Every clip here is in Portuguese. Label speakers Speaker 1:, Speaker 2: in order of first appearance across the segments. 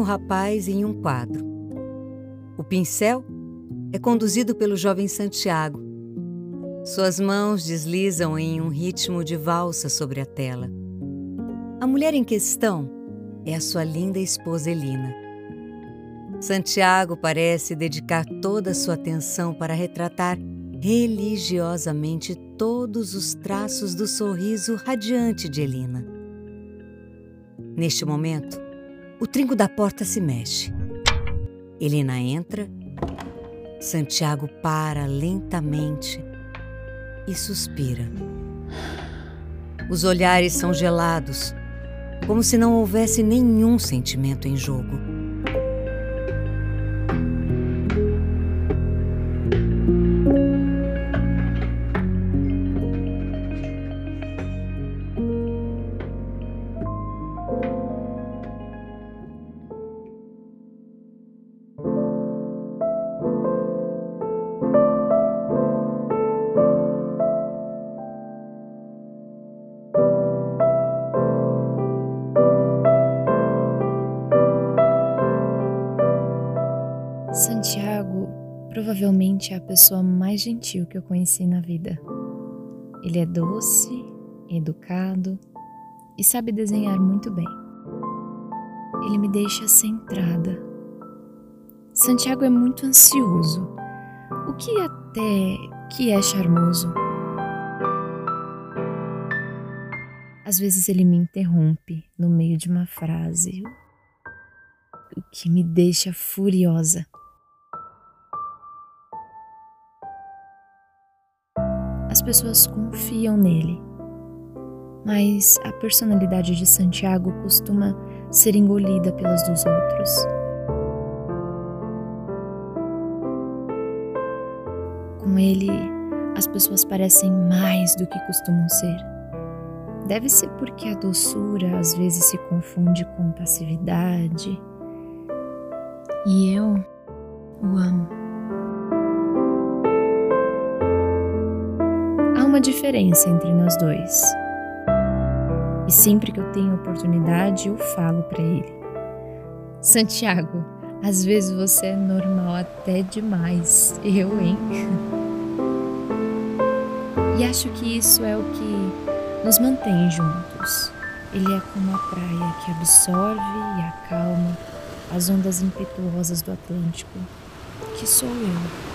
Speaker 1: um rapaz em um quadro. O pincel é conduzido pelo jovem Santiago. Suas mãos deslizam em um ritmo de valsa sobre a tela. A mulher em questão é a sua linda esposa Elina. Santiago parece dedicar toda a sua atenção para retratar religiosamente todos os traços do sorriso radiante de Elina. Neste momento, o trinco da porta se mexe. Elina entra, Santiago para lentamente e suspira. Os olhares são gelados, como se não houvesse nenhum sentimento em jogo.
Speaker 2: Provavelmente é a pessoa mais gentil que eu conheci na vida. Ele é doce, educado e sabe desenhar muito bem. Ele me deixa centrada. Santiago é muito ansioso, o que até que é charmoso. Às vezes ele me interrompe no meio de uma frase, o que me deixa furiosa. Pessoas confiam nele. Mas a personalidade de Santiago costuma ser engolida pelas dos outros. Com ele, as pessoas parecem mais do que costumam ser. Deve ser porque a doçura às vezes se confunde com passividade. E eu o amo. Diferença entre nós dois. E sempre que eu tenho oportunidade, eu falo para ele: Santiago, às vezes você é normal até demais. Eu, hein? E acho que isso é o que nos mantém juntos. Ele é como a praia que absorve e acalma as ondas impetuosas do Atlântico, que sou eu.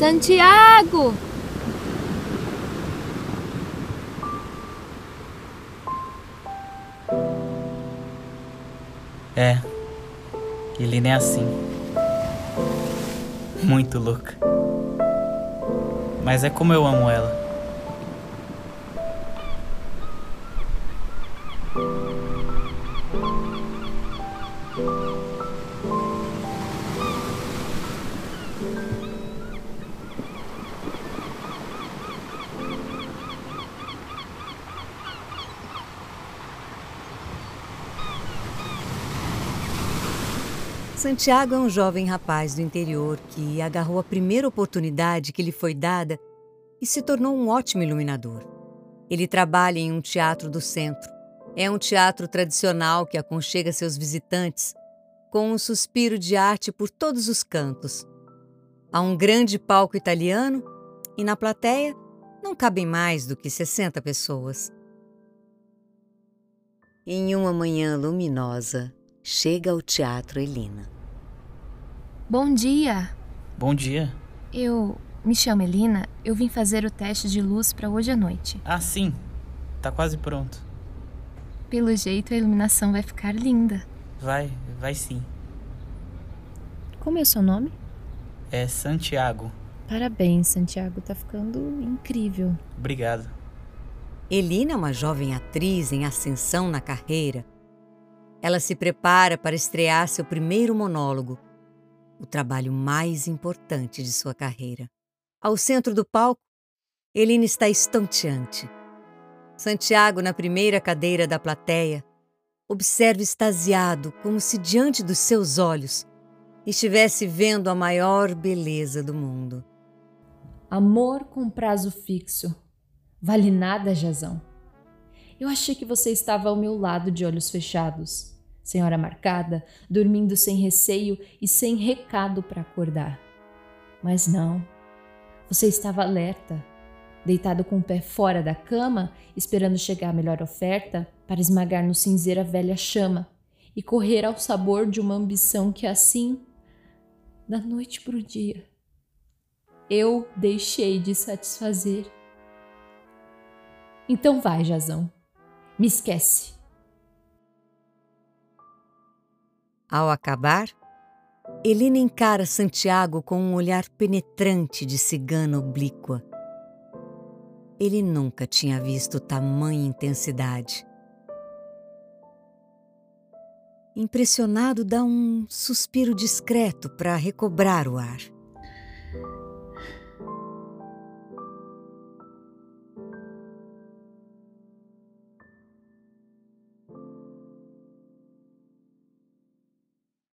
Speaker 3: Santiago!
Speaker 4: É, Helena é assim. Muito louca. Mas é como eu amo ela.
Speaker 1: Santiago é um jovem rapaz do interior que agarrou a primeira oportunidade que lhe foi dada e se tornou um ótimo iluminador. Ele trabalha em um teatro do centro. É um teatro tradicional que aconchega seus visitantes com um suspiro de arte por todos os cantos. Há um grande palco italiano e na plateia não cabem mais do que 60 pessoas. Em uma manhã luminosa, chega ao Teatro Elina.
Speaker 2: Bom dia!
Speaker 4: Bom dia.
Speaker 2: Eu me chamo Elina, eu vim fazer o teste de luz para hoje à noite.
Speaker 4: Ah, sim. Tá quase pronto.
Speaker 2: Pelo jeito a iluminação vai ficar linda.
Speaker 4: Vai, vai sim.
Speaker 2: Como é o seu nome?
Speaker 4: É Santiago.
Speaker 2: Parabéns, Santiago, tá ficando incrível.
Speaker 4: Obrigado.
Speaker 1: Elina é uma jovem atriz em ascensão na carreira ela se prepara para estrear seu primeiro monólogo, o trabalho mais importante de sua carreira. Ao centro do palco, Eline está estonteante. Santiago, na primeira cadeira da plateia, observa extasiado, como se diante dos seus olhos estivesse vendo a maior beleza do mundo.
Speaker 2: Amor com prazo fixo. Vale nada, Jazão. Eu achei que você estava ao meu lado de olhos fechados, senhora marcada, dormindo sem receio e sem recado para acordar. Mas não. Você estava alerta, deitado com o pé fora da cama, esperando chegar a melhor oferta para esmagar no cinzeiro a velha chama e correr ao sabor de uma ambição que assim, da noite para o dia, eu deixei de satisfazer. Então vai, Jazão, me esquece.
Speaker 1: Ao acabar, Helena encara Santiago com um olhar penetrante de cigana oblíqua. Ele nunca tinha visto tamanha intensidade. Impressionado, dá um suspiro discreto para recobrar o ar.